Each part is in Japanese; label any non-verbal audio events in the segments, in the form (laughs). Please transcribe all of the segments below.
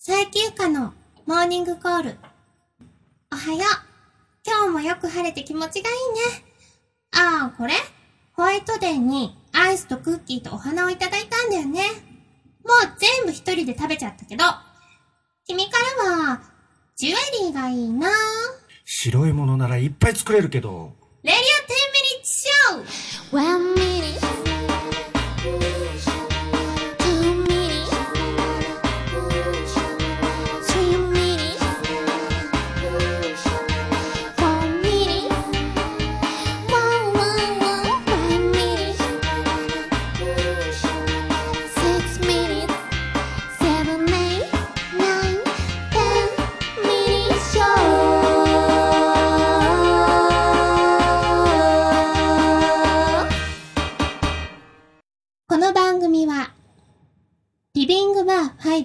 佐伯ゆかのモーニングコール。おはよう。今日もよく晴れて気持ちがいいね。ああ、これ？ホワイトデーにアイスとクッキーとお花をいただいたんだよね。もう全部一人で食べちゃったけど。君からは、ジュエリーがいいな白いものならいっぱい作れるけど。レディオ10ミニッツショー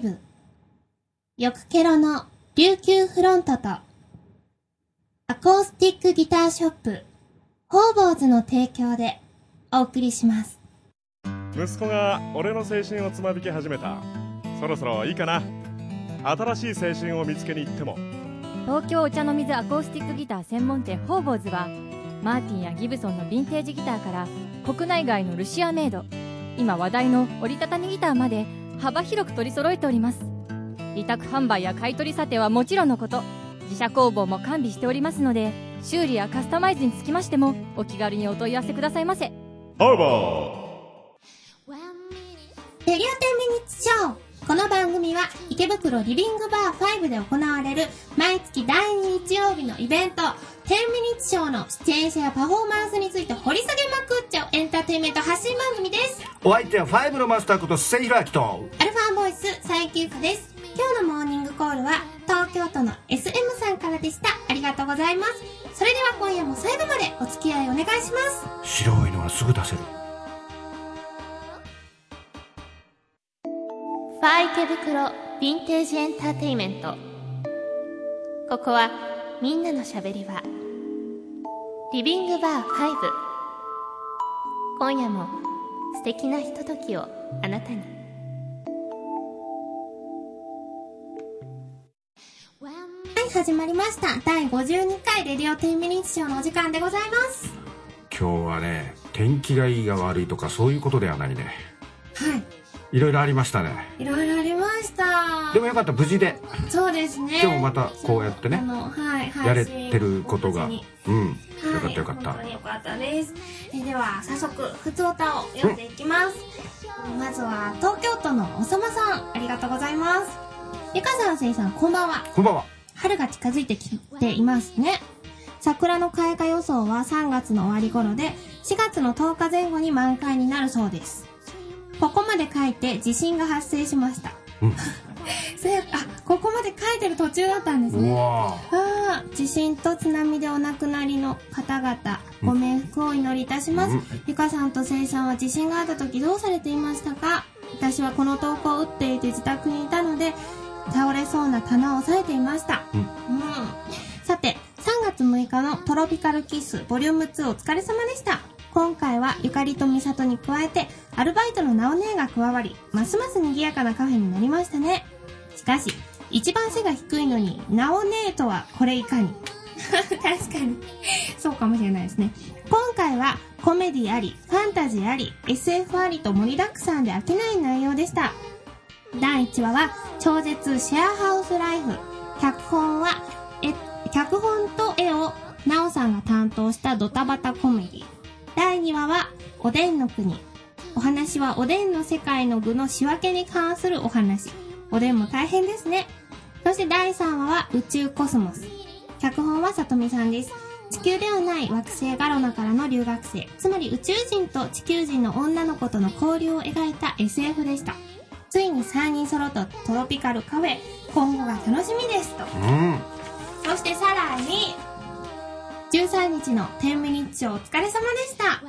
バー5、よくケロの琉球フロントと、アコースティックギターショップ、ホーボーズの提供でお送りします。息子が俺の青春をつまびき始めた。そろそろいいかな。新しい青春を見つけに行っても。東京お茶の水アコースティックギター専門店ホーボーズはマーティンやギブソンのヴィンテージギターから国内外のルシアメイド今話題の折りたたみギターまで幅広く取り揃えております。委託販売や買い取り査定はもちろんのこと。自社工房も完備しておりますので修理やカスタマイズにつきましてもお気軽にお問い合わせくださいませ。ハーバディオ10ミニッツショー。この番組は池袋リビングバー5で行われる毎月第2日曜日のイベント10ミニッツショーの出演者やパフォーマンスについて掘り下げまくっちゃうエンターテインメント発信番組です。お相手はファイブのマスターこと末広明と。アルファボイス佐伯ゆかです。今日のモーニングコールは東京都の SM さんからでした。ありがとうございます。それでは今夜も最後までお付き合いお願いします。白いのはすぐ出せる。ファー池袋ヴィンテージエンターテイメントここはみんなのしゃべり場リビングバー5今夜も素敵なひとときをあなたにはい、始まりました。第52回レディオ10ミニッツショーのお時間でございます。今日はね、天気がいいが悪いとかそういうことではないね。はいろいろありましたね。い。いろいろありました。でもよかった、無事で。そうですね。今日もまたこうやってねはい、はい。やれてることが。うん。はいよかったよかった本当。によかったです。えーでは、早速、ふつおたを読んでいきます。まずは、東京都のおさまさん、ありがとうございます。ゆかさん、せいさん、こんばんは。こんばんは。春が近づいてきていますね。桜の開花予想は3月の終わり頃で、4月の10日前後に満開になるそうです。ここまで書いて地震が発生しました。うんそれあ、ここまで書いてる途中だったんですね。ああ、地震と津波でお亡くなりの方々、ご冥福をお祈りいたします。うんゆかさんとせいさんは地震があった時どうされていましたか？私はこの投稿を打っていて自宅にいたので、倒れそうな棚を押さえていました。うんうんさて、3月6日のトロピカルキッスボリューム2お疲れ様でした。今回はゆかりとみさとに加えて、アルバイトのなお姉が加わり、ますます賑やかなカフェになりましたね。しかし、一番背が低いのに、なお姉とはこれいかに。(laughs) 確かに。そうかもしれないですね。今回はコメディあり、ファンタジーあり、SF ありと盛りだくさんで飽きない内容でした。第1話は超絶シェアハウスライフ。脚本は、え、脚本と絵をなおさんが担当したドタバタコメディ。第2話はおでんの国。お話はおでんの世界の具の仕分けに関するお話。おでんも大変ですね。そして第3話は宇宙コスモス。脚本はさとみさんです。地球ではない惑星ガロナからの留学生、つまり宇宙人と地球人の女の子との交流を描いた SF でした。ついに3人揃ったトロピカルカフェ、今後が楽しみですと。うん。そしてさらに、13日の10ミニッツショーお疲れ様でした。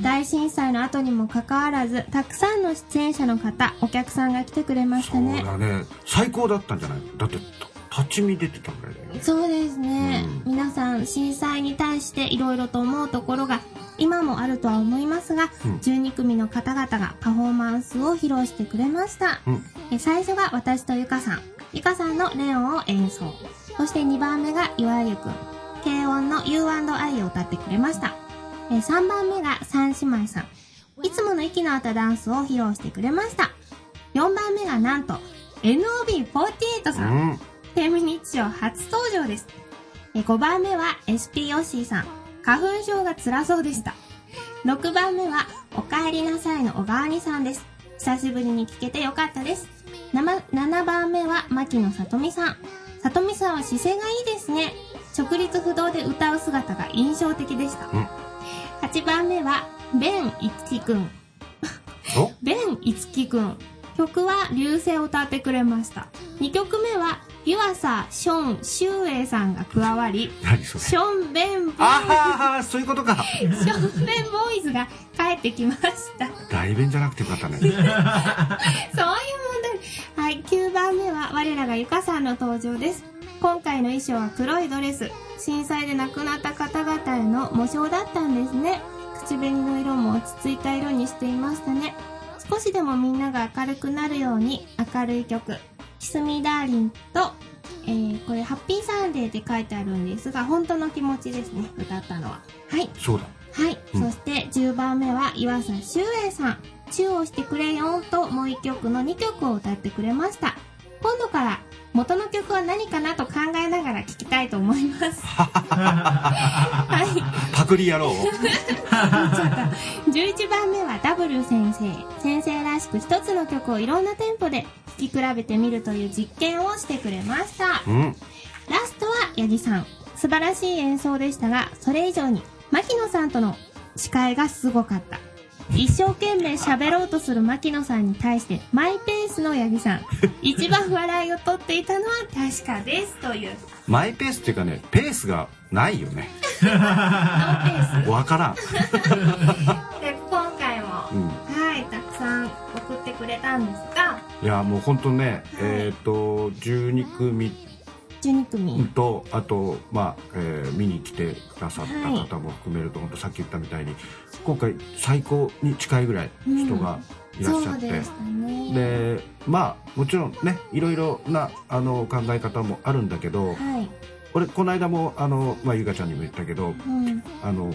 大震災の後にもかかわらず、たくさんの出演者の方、お客さんが来てくれましそうたね。だね。最高だったんじゃないだって、立ち見出てたぐらいだよね。そうですね、うん皆さん震災に対していろいろと思うところが今もあるとは思いますが、うん12組の方々がパフォーマンスを披露してくれました、うん。最初が私とゆかさんゆかさんのレオンを演奏。そして2番目が岩井ゆくん。軽音の U&I を歌ってくれました。えー3番目が三姉妹さん。いつもの息の合ったダンスを披露してくれました。4番目がなんと NOB48 さん。うんフェミニッチショー初登場です。え5番目は SP ヨッシーさん。花粉症が辛そうでした。6番目は、お帰りなさいの小川にさんです。久しぶりに聞けてよかったです。7, 7番目は、牧野さとみさん。さとみさんは姿勢がいいですね。直立不動で歌う姿が印象的でした。うん8番目は、ベンいつきくん。お？ベンいつきくん。曲は流星を歌ってくれました。2曲目は、湯浅、ション、シュウエイさんが加わり、ションベンボーイああそういうことか (laughs) ションベンボーイズが帰ってきました。代弁じゃなくてよかったね (laughs) そういう問題。はい、9番目は我らがゆかさんの登場です。今回の衣装は黒いドレス。震災で亡くなった方々への模章だったんですね。口紅の色も落ち着いた色にしていましたね。少しでもみんなが明るくなるように明るい曲。キスミーダーリンと、えー、これハッピーサンデーって書いてあるんですが、本当の気持ちですね、歌ったのは。はい。そうだはい、うんそして10番目は岩佐修英さん「チューをしてくれよ」ともう1曲の2曲を歌ってくれました今度から元の曲は何かなと考えながら聴きたいと思います。は (laughs) いパクリ野郎。(laughs) 11番目は W 先生。先生らしく一つの曲をいろんなテンポで聴き比べてみるという実験をしてくれました。うん。ラストは八木さん。素晴らしい演奏でしたが、それ以上に、牧野さんとの司会がすごかった。一生懸命喋ろうとする牧野さんに対して、マイペースの八木さん。一番笑いを取っていたのは確かです。という。マイペースっていうかねペースがないよねノーペーわからんス。(laughs) で、今回も、うんはい、たくさん送ってくれたんですが、いやもう本当ね、えっ、と12組12組。とあとまあ、えー見に来てくださった方も含めると、本当さっき言ったみたいに今回最高に近いぐらい人がいらっしゃって、そうでしたね。でまあもちろんねいろいろなあの考え方もあるんだけどはい。俺この間もあの、まあ、ゆかちゃんにも言ったけどうん。あの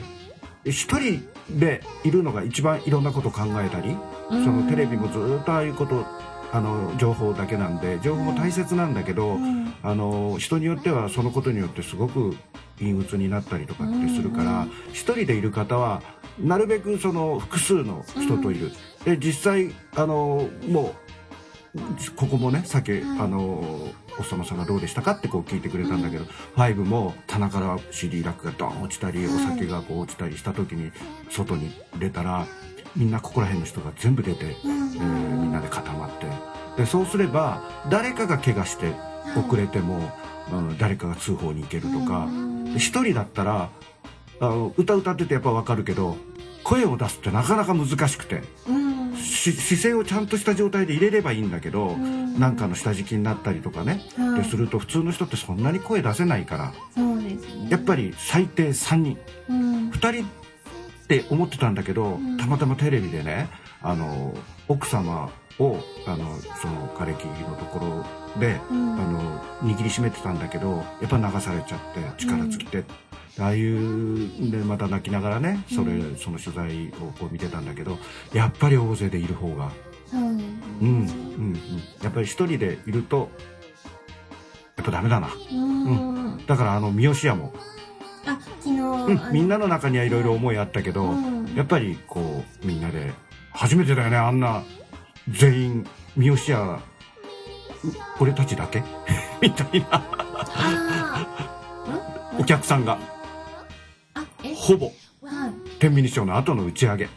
一人でいるのが一番いろんなこと考えたりそのテレビもずっとああいうことあの情報だけなんで情報も大切なんだけど、うん。あの人によってはそのことによってすごく陰鬱になったりとかってするから、うん。一人でいる方はなるべくその複数の人といる、で実際あのもうここもねさっき、はい。あのおっさまさんがどうでしたかってこう聞いてくれたんだけど、5も棚から CD ラックがドン落ちたり、はい。お酒がこう落ちたりした時に外に出たらみんなここら辺の人が全部出て、うん。えーみんなで固まって。でそうすれば誰かが怪我して遅れても、うん誰かが通報に行けるとか。一人だったらあの歌歌っててやっぱ分かるけど声を出すってなかなか難しくて。うん。し視線をちゃんとした状態で入れればいいんだけど、うん。なんかの下敷きになったりとかね、はいですると普通の人ってそんなに声出せないから。ね。やっぱり最低3人。うん。2人って思ってたんだけど、ん。たまたまテレビでねあの奥様をあのその枯れ木のところで、うん。あの握りしめてたんだけどやっぱ流されちゃって力尽きて、ああいうでまた泣きながらねそれ、その取材をこう見てたんだけどやっぱり大勢でいる方が、そう。んうんうん、やっぱり一人でいるとやっぱダメだな。うん。だからあの三好屋も、みんなの中にはいろいろ思いあったけど、うん。やっぱりこうみんなで初めてだよねあんな全員三好屋う俺たちだけ？(laughs) みたいな。あお客さんが。ほぼ。はい。天秤賞の後の打ち上げ。あ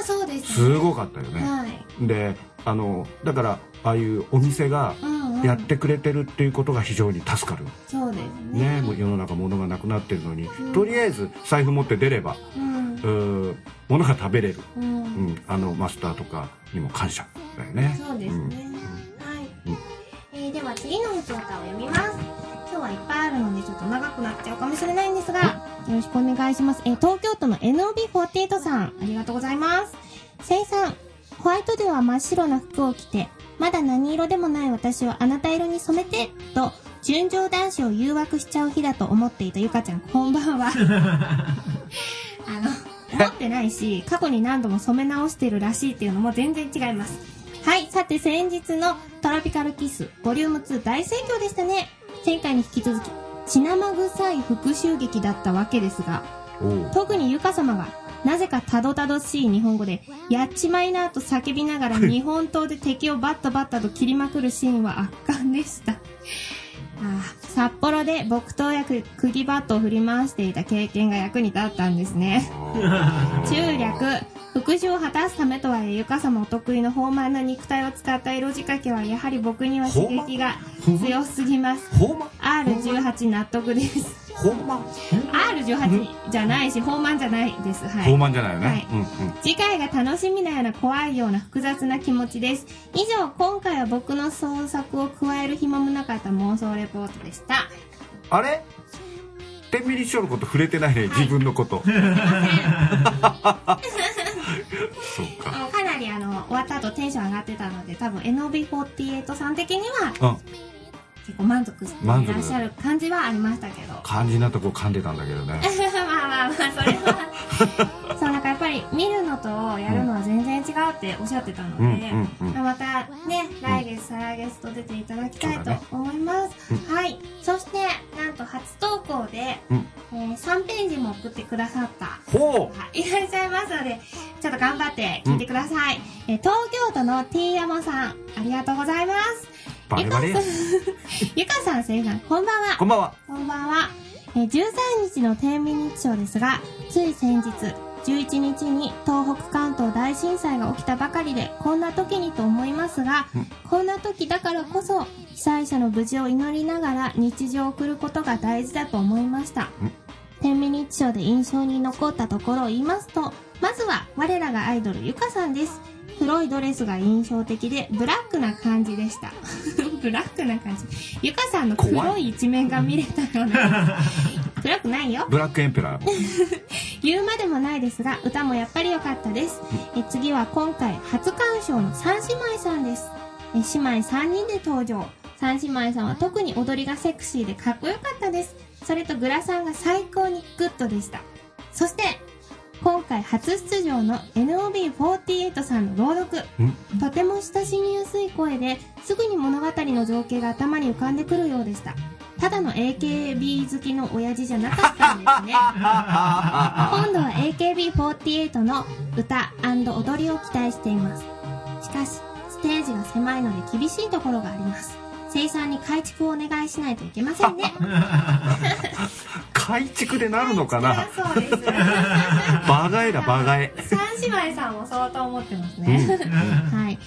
あ、そうですすごかったよね、はい。であのだからああいうお店がうんうん。やってくれてるっていうことが非常に助かる、そうですね。ねもう世の中物がなくなってるのに、んとりあえず財布持って出ればうん。物が食べれる、う。うんん、あのマスターとかにも感謝だよねそうですね。んはい。うんえー、では次の歌を読みます。今日はいっぱいあるのでちょっと長くなっちゃうかもしれないんですが、よろしくお願いします。えー、東京都の NOB48 さん、ありがとうございます。せいさん、ホワイトデーは真っ白な服を着て、まだ何色でもない私をあなた色に染めて、と、純情男子を誘惑しちゃう日だと思っていたゆかちゃん、こんばんは。(laughs) あの、思ってないし、過去に何度も染め直してるらしいっていうのも全然違います。はい、さて先日のトロピカルキス、ボリューム2大盛況でしたね。前回に引き続き、血生臭い復讐劇だったわけですが、特にゆか様が、なぜかたどたどしい日本語で、やっちまいなと叫びながら日本刀で敵をバッタバッタと切りまくるシーンは (laughs) 圧巻でした。ああ札幌で木刀やく釘バットを振り回していた経験が役に立ったんですね。(laughs) 中略、復讐を果たすためとはいえ、ゆか様お得意の豊満な肉体を使った色仕掛けはやはり僕には刺激が強すぎます。ほんま R18 納得です。ほんま R18 じゃないし、豊満じゃないです。はい。豊満じゃないよね、はいうんうん次回が楽しみなような怖いような複雑な気持ちです。以上、今回は僕の創作を加える暇もなかった妄想レポートでした。あれ？天秤師匠のこと触れてないね、自分のこと (laughs) そうか。かなりあの、終わった後テンション上がってたので、多分 NOB48 さん的にはうん結構満足していらっしゃる感じはありましたけど。肝心なとこ噛んでたんだけどね (laughs) まあまあまあ、それは。(laughs) そう、なんかやっぱり見るのとやるのは全然違うっておっしゃってたので、うんうんうんまたね、来月、再来月と出ていただきたいと思います。はい。そして、なんと初投稿で、うんえー3ページも送ってくださったほはいいらっしゃいますので、ちょっと頑張って聞いてください。えー東京都の T 山さん、ありがとうございます。うバレバレやゆかさん、(laughs) ゆかさん、せいさん、こんばんは。こんばんはこんばんは。えー13日の天秤日賞ですが、つい先日、11日に東北関東大震災が起きたばかりで、こんな時にと思いますが、こんな時だからこそ、被災者の無事を祈りながら日常を送ることが大事だと思いました。天秤日賞で印象に残ったところを言いますと、まずは我らがアイドルゆかさんです。黒いドレスが印象的で、ブラックな感じでした。(laughs) ブラックな感じ。ゆかさんの黒い一面が見れたような。(laughs) 暗くないよ。ブラックエンペラー (laughs) 言うまでもないですが、歌もやっぱり良かったです。え次は今回初鑑賞の三姉妹さんです。え姉妹三人で登場。三姉妹さんは特に踊りがセクシーでかっこよかったです。それとグラさんが最高にグッドでした。そして、今回初出場の NOB48 さんの朗読。んとても親しみやすい声ですぐに物語の情景が頭に浮かんでくるようでした。ただの AKB 好きの親父じゃなかったんですね。(laughs) 今度は AKB48 の歌踊りを期待しています。しかし、ステージが狭いので厳しいところがあります。生産に改築をお願いしないといけませんね。(laughs) 改築でなるのかな？そうです。バガエだバガエ三姉妹さんも相当思ってますね。はい。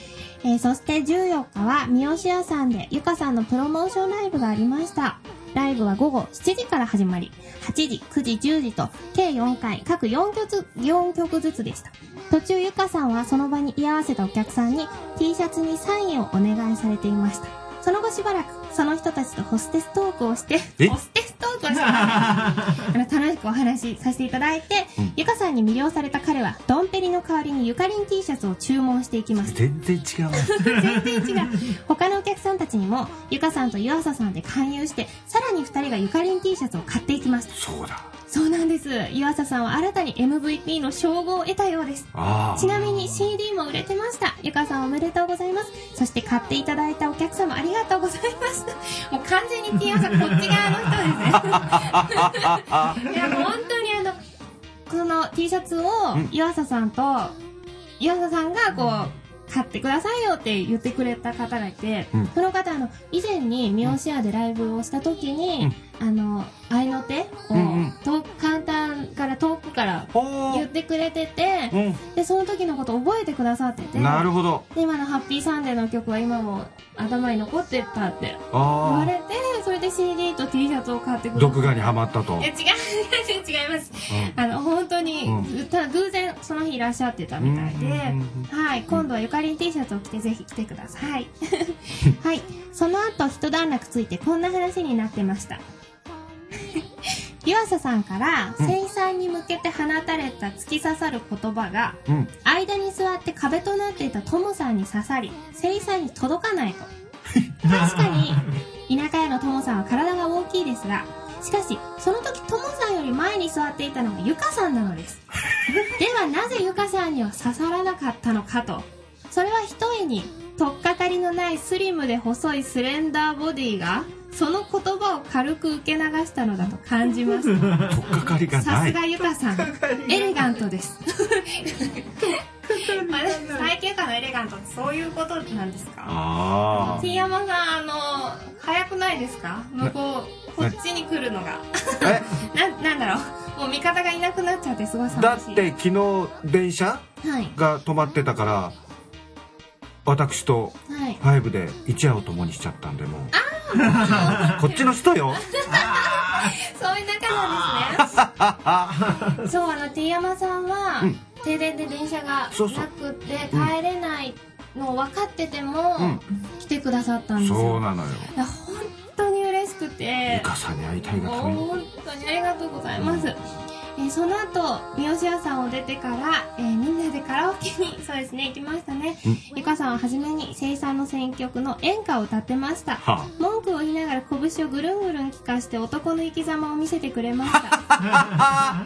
えーそして14日は三好屋さんでゆかさんのプロモーションライブがありました。ライブは午後7時から始まり、8時、9時、10時と計4回、各4曲ず ,4 曲ずつでした。途中ゆかさんはその場に居合わせたお客さんに T シャツにサインをお願いされていました。その後しばらくその人たちとホステストークをして、え？ホステストークをして、(laughs) あの楽しくお話しさせていただいて、うんゆかさんに魅了された彼はドンペリの代わりにゆかりん T シャツを注文していきました。全然違うわ (laughs) 全然違う。他のお客さんたちにも、ゆかさんと湯浅さんで勧誘して、さらに二人がゆかりん T シャツを買っていきました。そうだそうなんです。湯浅さんは新たに MVP の称号を得たようです。あちなみに CD も売れてました。ゆかさんおめでとうございます。そして買っていただいたお客様ありがとうございました。(laughs) もう完全に T さんこっち側の人ですね。(laughs) いや、本当にあの、この T シャツをうん。湯浅さんと、湯浅さんがこう、買ってくださいよって言ってくれた方がいて、うん。その方あの、以前にミオシアでライブをした時に、あの、合いの手を、遠く簡単から遠くからほ言ってくれてて、うで、その時のこと覚えてくださってて、んなるほど。で、今のハッピーサンデーの曲は今も頭に残ってたって言わあれて、それで CD と T シャツを買ってくあれた。毒牙にはまったと。いや、違う、(laughs) 違います。うあの、本当に、うた偶然その日いらっしゃってたみたいで、はい、今度はゆかりん T シャツを着てぜひ来てください。はい、(laughs) その後一段落ついてこんな話になってました。湯浅さんから、うんに向けて放たれた突き刺さる言葉が、うん間に座って壁となっていたトモさんに刺さり、生産に届かないと。(laughs) 確かに、田舎屋のトモさんは体が大きいですが、しかし、その時トモさんより前に座っていたのがゆかさんなのです。(laughs) ではなぜゆかさんには刺さらなかったのかと。それは一重に、とっかかりのないスリムで細いスレンダーボディが、その言葉を軽く受け流したのだと感じます。(laughs) 取っかかりがないさすがゆかさん。エレガントです。(laughs) あれ最近からのエレガントってそういうことなんですか？あ T 山さん、あの、早くないですか？向こう、こっちに来るのが。(laughs) な、なんだろう。もう味方がいなくなっちゃってすごい寂しい。だって昨日電車はい。が止まってたから私とはい。ファイブで一夜を共にしちゃったんでもう (laughs) こっちの人よ。(laughs) そういう仲なんですね。(laughs) そう、あの、T 山さんは、うん。停電で電車がなくってうん。帰れないの分かってても、うん。来てくださったんですよ。そうなのよ。本当に嬉しくて。ゆかさんに会いたいがために。本当にありがとうございます、えーその後三好屋さんを出てから、えーみんなでカラオケに (laughs) そうですね行きましたね。うん。ゆかさんは初めに生産の選曲の演歌を歌ってました。は文句を言いながら拳をぐるんぐるん聞かして男の生き様を見せてくれました。(laughs)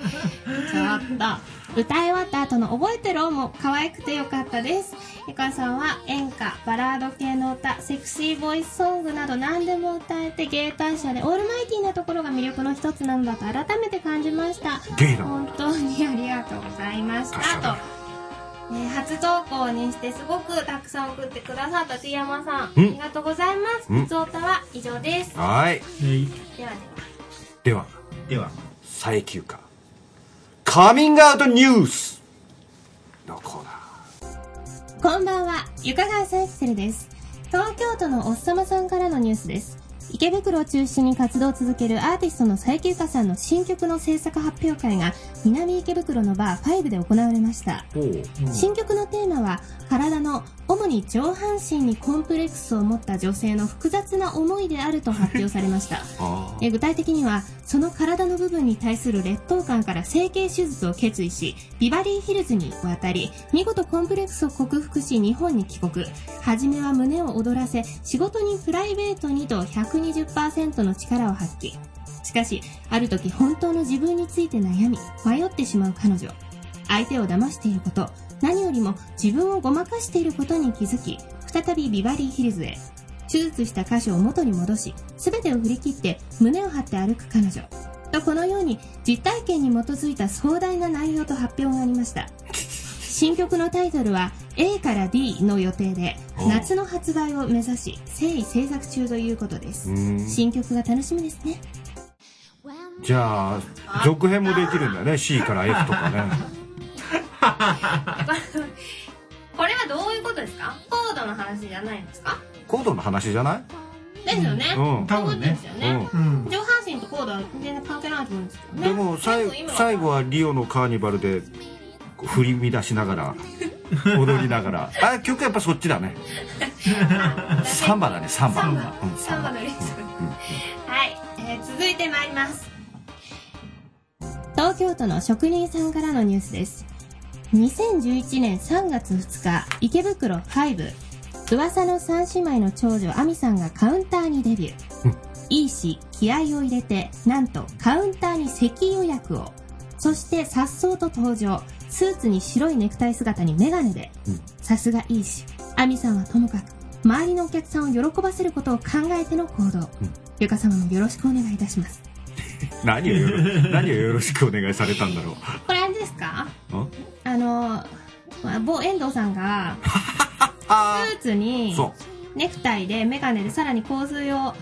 ちょっと歌い終わった後の覚えてろも可愛くてよかったです。ゆかさんは演歌バラード系の歌セクシーボイスソングなど何でも歌えて芸達者でオールマイティーなところが魅力の一つなんだと改めて感じました。ゲイだ本当にありがとうございました。とえー初投稿にしてすごくたくさん送ってくださった T 山さん、あうん。りがとうございます。うん。ふつおたは以上です。はい。ではでは。では。佐伯ゆかカミングアウトニュースのコーナーこんばんは、ゆかがわさゆきせるです。東京都のおっさまさんからのニュースです。池袋を中心に活動を続けるアーティストの佐伯ゆかさんの新曲の制作発表会が南池袋のバー5で行われました。新曲のテーマは体の主に上半身にコンプレックスを持った女性の複雑な思いであると発表されました。(laughs) あえ具体的にはその体の部分に対する劣等感から整形手術を決意しビバリーヒルズに渡り見事コンプレックスを克服し日本に帰国。初めは胸を躍らせ仕事にプライベートにと120%の力を発揮。しかしある時本当の自分について悩み迷ってしまう彼女。相手を騙していること何よりも自分をごまかしていることに気づき再びビバリーヒルズへ手術した箇所を元に戻し全てを振り切って胸を張って歩く彼女。とこのように実体験に基づいた壮大な内容と発表がありました。新曲のタイトルは A から D の予定でお。夏の発売を目指し誠意制作中ということです。新曲が楽しみですね。じゃあ続編もできるんだね。C から F とかね (laughs) これはどういうことですか？コードの話じゃないんですか？コードの話じゃない？ですよね、うん。そういうことですよね、上半身とコードは全然関係ないと思うんですけどね。でも最後今最後はリオのカーニバルで振り乱しながら (laughs) 踊りながら。あ曲やっぱそっちだね。サンバだねサンバ。サンバ。うんサンバ。のリズムはい、えー続いてまいります。東京都の職人さんからのニュースです2011年3月2日池袋5噂の三姉妹の長女亜美さんがカウンターにデビュー、いいし気合を入れてなんとカウンターに席予約を。そして颯爽と登場スーツに白いネクタイ姿にメガネで。うん。さすがいいし亜美さんはともかく周りのお客さんを喜ばせることを考えての行動、うん。ゆか様もよろしくお願いいたします (laughs) 何をよろ何をよろしくお願いされたんだろう。これあれですか？ん？あのまあ某遠藤さんがあ (laughs) スーツにそネクタイでメガネでさらに香水を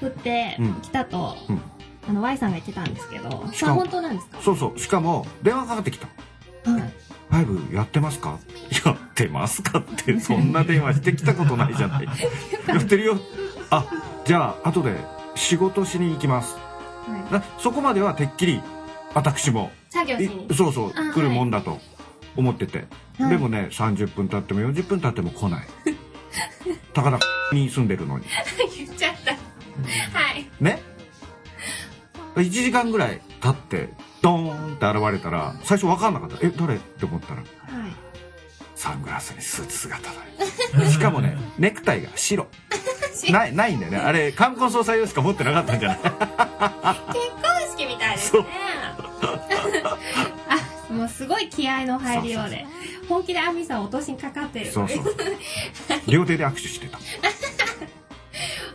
振ってうん。来たと、うん。あの Y さんが言ってたんですけどそれは本当なんですか？うそうそう。しかも電話かかってきた。はい「ファイブやってますか?」「やってますか? (laughs)」ってそんな電話してきたことないじゃない。やってるよ。あじゃあ後で仕事しに行きますはい。なそこまではてっきり私も。い作業そうそうあ来るもんだと思ってて、はい。でもね30分経っても40分経っても来ない。(laughs) 高田に住んでるのに。言っちゃった。はい。ね？1時間ぐらい立ってドーンって現れたら最初分かんなかった。え誰？って思ったらはい。サングラスにスーツ姿だよ。しかもね (laughs) ネクタイが白ないないんだよね。あれ冠婚葬祭用しか持ってなかったんじゃない？結婚式みたいですね。(laughs) あもうすごい気合の入りようで。本気でアミさん落としにかかってるそうそう。(laughs) 両手で握手してた。(laughs)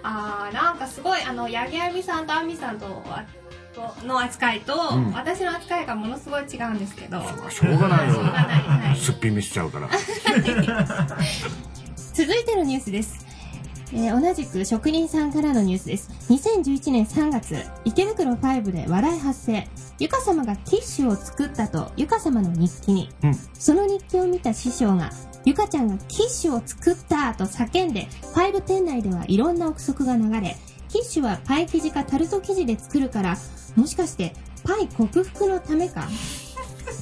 あーなんかすごいあの八木亜美さんと亜美さんとの扱いと、うん。私の扱いがものすごい違うんですけど。しょうがないよ。すっぴん見しちゃうから。続いてのニュースです、えー同じく職人さんからのニュースです。2011年3月池袋5で話題発生。ゆか様がティッシュを作ったとゆか様の日記に、うん。その日記を見た師匠がゆかちゃんがティッシュを作ったと叫んで5店内ではいろんな憶測が流れティッシュはパイ生地かタルト生地で作るからもしかしてパイ克服のためか？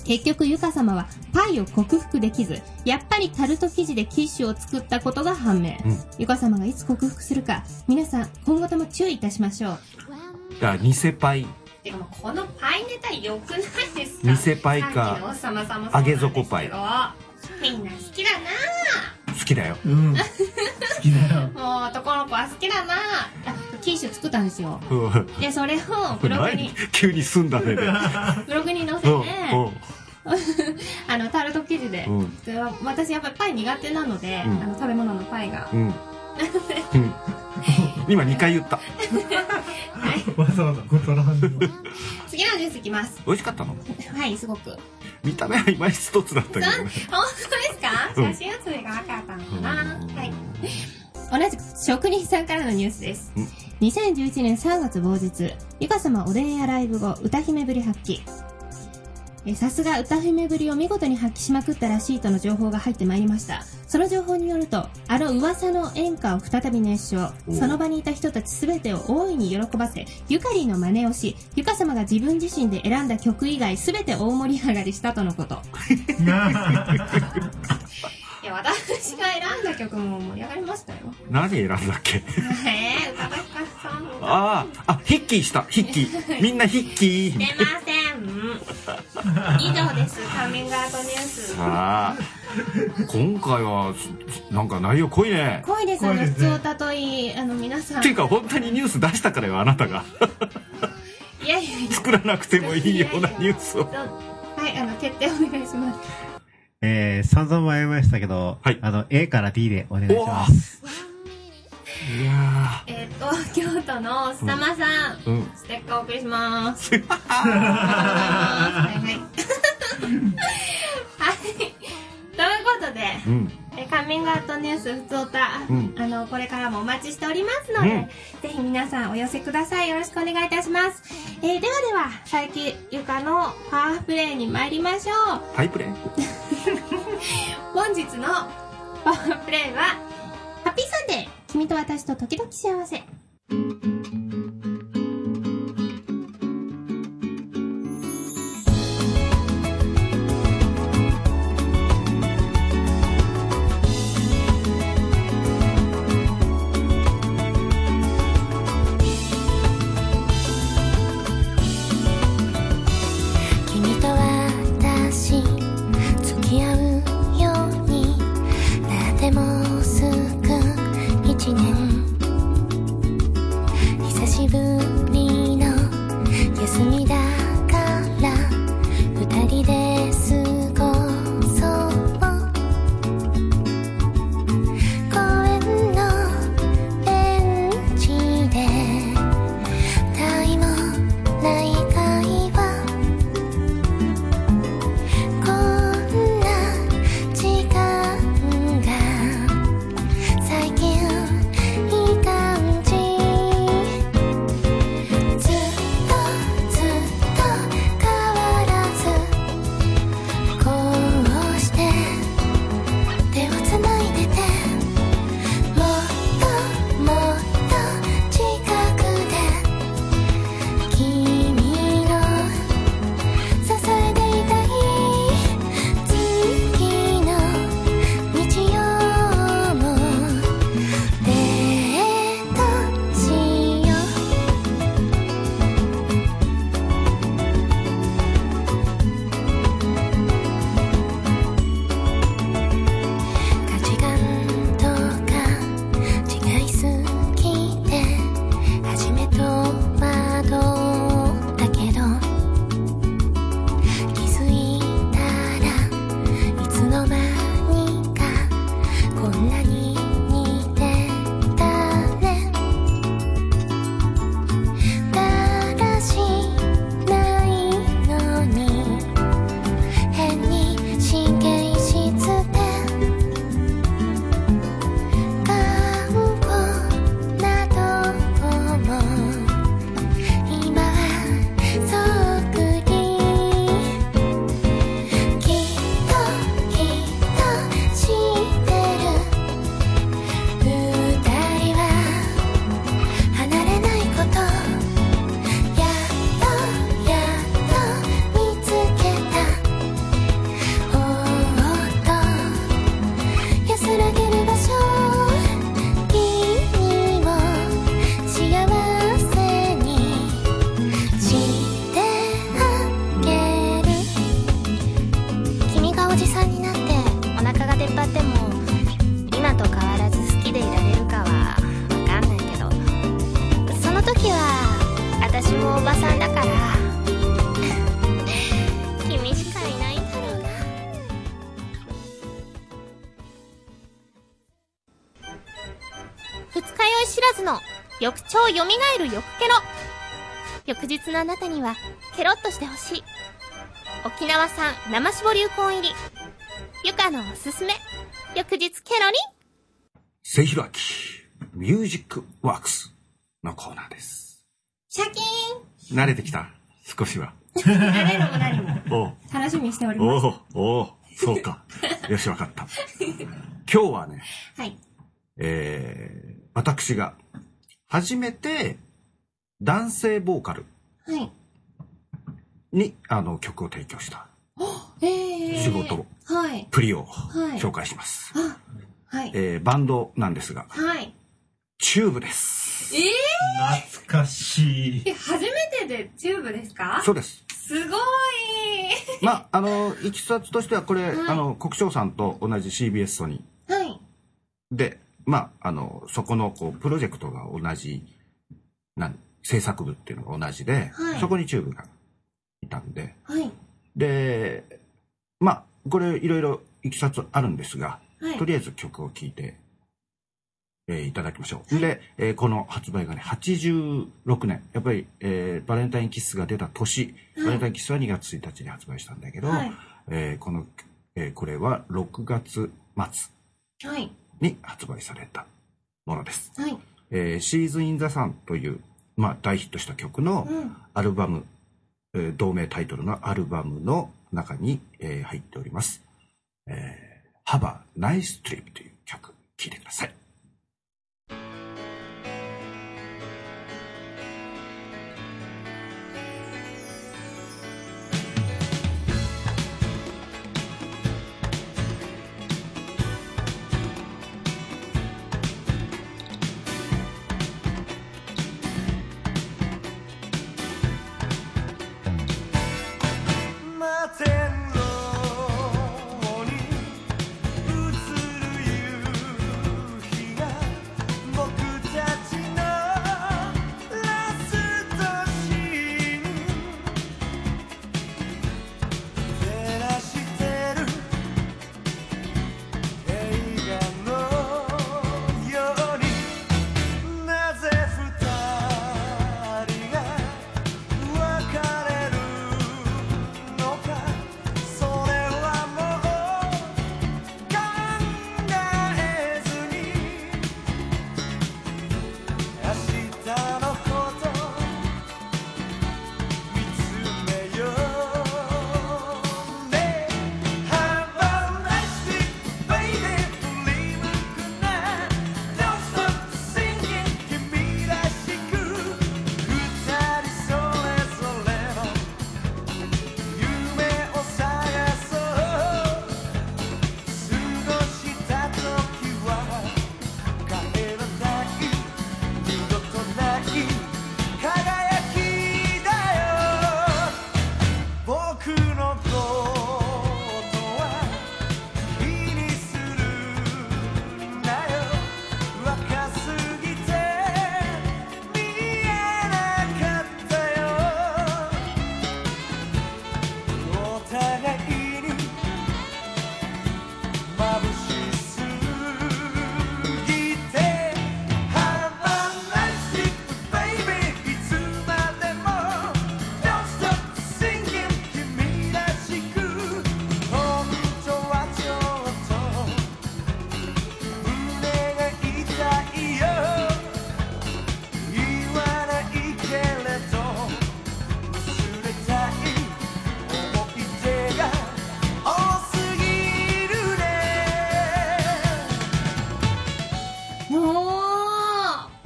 結局ゆか様はパイを克服できずやっぱりタルト生地でキッシュを作ったことが判明、うん。ゆか様がいつ克服するか皆さん今後とも注意いたしましょう。だから偽パイ。てかもうこのパイネタ良くないですか？偽パイか。揚げ底パイ。みんな好きだ好きだよ。うん。好きだよ。な (laughs) もう男の子は好きだな。あキッシュ作ったんですよ。うん。でそれをブログ何？に急に澄んだね。で (laughs) ブログに載せてうん。(laughs) あのタルト生地で、うん。で私やっぱりパイ苦手なので、うん。あの食べ物のパイが。うん。うん。うん今2回言った。わざわざ断らんでも。次のニュースいきます。美味しかったの？はいすごく。見た目はいまいち一つだったけどね。本当ですか？うん。写真写りがなかったのかな、うん。はい。同じく職人さんからのニュースです。うん2011年3月某日ゆか様おでんやライブ後歌姫ぶり発揮。えさすが歌姫ぶりを見事に発揮しまくったらしいとの情報が入ってまいりました。その情報によるとあの噂の演歌を再び熱唱。おその場にいた人たち全てを大いに喜ばせゆかりの真似をしゆか様が自分自身で選んだ曲以外全て大盛り上がりしたとのこと (laughs) いや私が選んだ曲も盛り上がりましたよ。何選んだっけ？えー、宇多田ヒカルさんのあああヒッキーした。ヒッキー。(laughs) みんなヒッキー。出ません。以上です。カミングアウトニュース。さあ今回はなんか内容濃いね。濃いですあの普通歌といいあの皆さん。っていうか本当にニュース出したからよあなたが。いやいやいや。作らなくてもいいようなニュースを。はいあの決定お願いしますえー、散々迷いましたけど、はい。あの、A から D でお願いします。いやえっ、と京都のすさまさん、ーうん。ステッカーお送りします。はいはい。(laughs) はい。ということでうん。えカミングアウトニュースふつおた、うん。あのこれからもお待ちしておりますので、うん。ぜひ皆さんお寄せください。よろしくお願いいたします、えーではでは佐伯ゆかのパワープレイに参りましょう。パイプレ本日のパワープレイはハッピーサンデー。君と私と時々幸せテパも今と変わらず好きでいられるかは分かんないけどその時は私もおばさんだから (laughs) 君しかいないんだろうな。二日酔い知らずの翌朝よみがえる翌ケロ翌日のあなたにはケロッとしてほしい。沖縄産生搾り流行入り。ゆかのおすすめ翌日ケロリンせひろあき、ミュージックワークスのコーナーです。シャキ慣れてきた？少しは。ーン慣れるも何も楽しみにしております。おうおうそうか。よし、わかった。今日はね、はい。えー、私が初めて男性ボーカルはい。にあの曲を提供したえー。仕事、はい。プリをはい紹介します。あ、はい。えー、バンドなんですが、はい。チューブです。え懐かしい。ー、初めてでチューブですか？そうです。すごいまあ、あの、いきさつとしてはこれ、はいあの、国生さんと同じ CBS ソニはい。ーで、まあ、あの、そこの、こう、プロジェクトが同じ、なん、制作部っていうのが同じで、はいそこにチューブがいたんで、はい。で、まあ、これいろいろいきさつあるんですが、はい。とりあえず曲を聴いて、えーいただきましょう。で、えーこの発売がね、86年。やっぱり、えーバレンタインキッスが出た年、バレンタインキッスは2月1日に発売したんだけど、はい。えーこの、えーこれは6月末はい。に発売されたものです。はい。えー、シーズン・イン・ザ・サンという、まあ、大ヒットした曲のうん。アルバム、え同名タイトルのアルバムの中に、え入っております。えー、Have a Nice Trip という曲、聴いてください。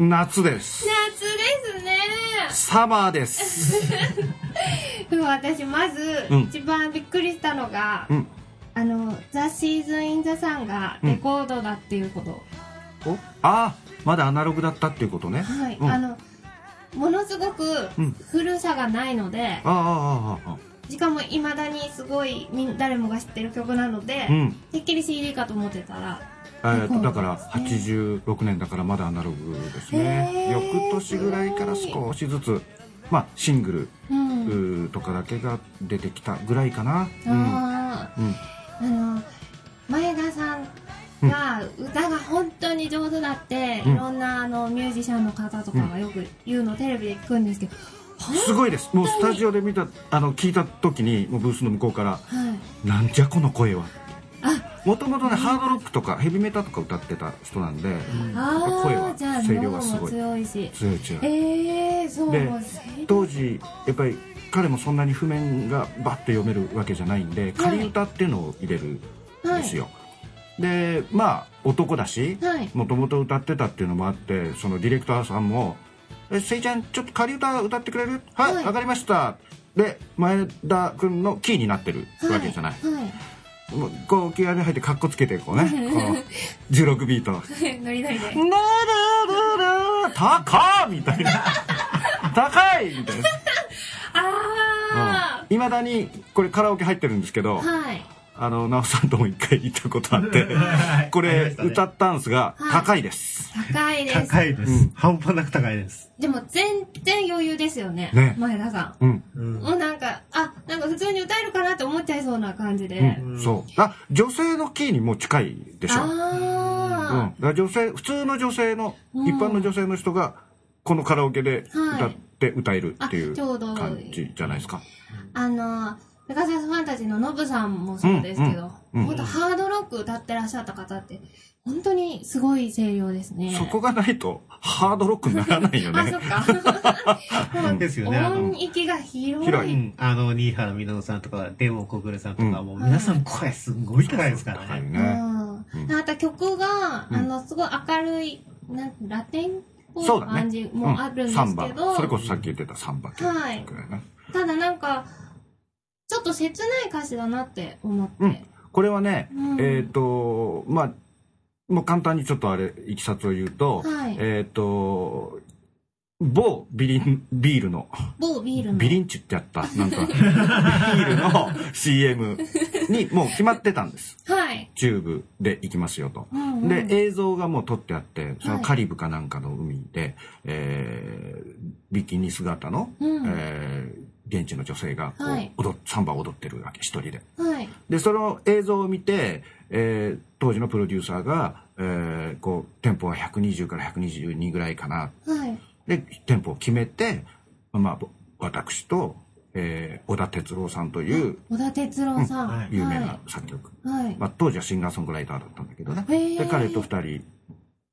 夏です。夏ですね。サマーです。(laughs) でも私まず、うん一番びっくりしたのが、うん。あの、ザ・シーズン・イン・ザ・サンがレコードだっていうこと。お？ああ、まだアナログだったっていうことね。はい、うん、ああの、ものすごくうん古さがないので、あ、ああ、ああ、しかも未だにすごいみん誰もが知ってる曲なので、うん。てっきり CD かと思ってたら、えーとだからですね86年だからまだアナログですへね。ー翌年ぐらいから少しずつまあシングうんルとかだけが出てきたぐらいかな。あうん。うん。ああの前田さんが歌が本当に上手だって、うんいろんなあのミュージシャンの方とかがよく言うのをテレビで聞くんですけど、すごいです。もうスタジオで見た、あの、聞いた時に、もうブースの向こうから、はいなんじゃこの声は。あもともとね、ハードロックとかヘビメタとか歌ってた人なんで、あ声は声量がすごい。強いし。強い強い。えー、そうで当時やっぱり彼もそんなに譜面がバッと読めるわけじゃないんで仮歌っていうのを入れるんですよ、でまあ男だしはい。もともと歌ってたっていうのもあってそのディレクターさんも「えせいちゃんちょっと仮歌歌ってくれる？はい。わ、はいかりました」で前田君のキーになってるわけじゃない、はいこう気合いに入ってカッコつけてこうねこの16ビート (laughs) ノリノリで「なららら高っ!」みたいな「(laughs) 高い!」みたいな。(laughs) あいまだにこれカラオケ入ってるんですけど、あ、はいあの直さんとも一回行ったことあってはい。これ歌ったんですがはい。高いです、高いです。高いです、うん。半端なく高いです。でも全然余裕ですよね。ね。前田さうん、うん。んもうなんかあなんか普通に歌えるかなって思っちゃいそうな感じで、うん。そう。あ女性のキーにも近いでしょ、うん、だあから女性普通の女性の、うん。一般の女性の人がこのカラオケで歌って歌えるっていうあちょうど感じじゃないですか。あ、あのペガサスファンタジーのノブさんもそうですけど、うんうん本当ハードロック歌ってらっしゃった方って本当にすごい声量ですね。そこがないとハードロックにならないよあねそっか。(laughs) ですよね。あの音域が広い。広い。うん、あの、新原みのるさんとか、デモコグルさんとか、うん。もう皆さん声すごい高いですからね。うん。うん。あと曲が、うん。あのすごい明るいなんラテンっぽい感じもあるんですけど、それこそさっき言ってたサンバ系はい。ただなんかちょっと切ない歌詞だなって思って、うん。これはね、うん。えっ、とまあもう簡単にちょっとあれいきさつを言うと、はい。えっ、と某ビリンビールの某ビールの。ビリンチってやったなんかビールの CM にもう決まってたんです。はい、チューブで行きますよと。うんうん。で映像がもう撮ってあってそのはい。カリブかなんかの海で、えービキニ姿の、うん。えー現地の女性がこう、はい。サンバを踊ってるわけ一人で。はい。でその映像を見て、えー当時のプロデューサーが、えーこうテンポが120から122ぐらいかな。はい。でテンポを決めて、まあ、ぼ私と、えー小田哲郎さんという小田哲郎さん、うんはい。有名な作曲、はい、まあ、当時はシンガーソングライターだったんだけどね。で彼と2人